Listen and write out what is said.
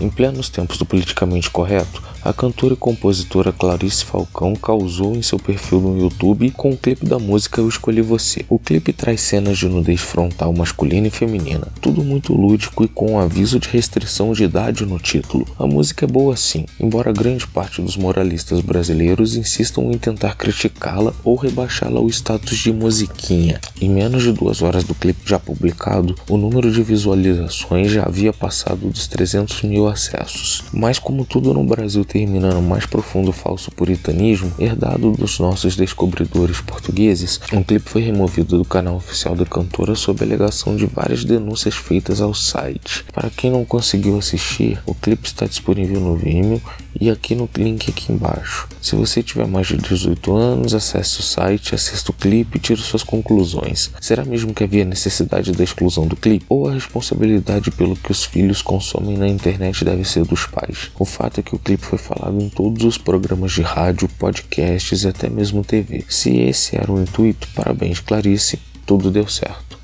Em plenos tempos do politicamente correto, a cantora e compositora Clarice Falcão causou em seu perfil no YouTube com o clipe da música Eu Escolhi Você. O clipe traz cenas de nudez frontal masculina e feminina, tudo muito lúdico e com um aviso de restrição de idade no título. A música é boa sim, embora grande parte dos moralistas brasileiros insistam em tentar criticá-la ou rebaixá-la ao status de musiquinha. Em menos de duas horas do clipe já publicado, o número de visualizações já havia passado dos 300 mil acessos. Mas como tudo no Brasil termina no mais profundo falso puritanismo herdado dos nossos descobridores portugueses, um clipe foi removido do canal oficial da cantora sob alegação de várias denúncias feitas ao site. Para quem não conseguiu assistir, o clipe está disponível no Vimeo e aqui no link aqui embaixo. Se você tiver mais de 18 anos, acesse o site, assista o clipe e tire suas conclusões. Será mesmo que havia necessidade da exclusão do clipe? Ou a responsabilidade pelo que os filhos consomem na internet deve ser dos pais? O fato é que o clipe foi falado em todos os programas de rádio, podcasts e até mesmo TV. Se esse era o intuito, parabéns Clarice, tudo deu certo.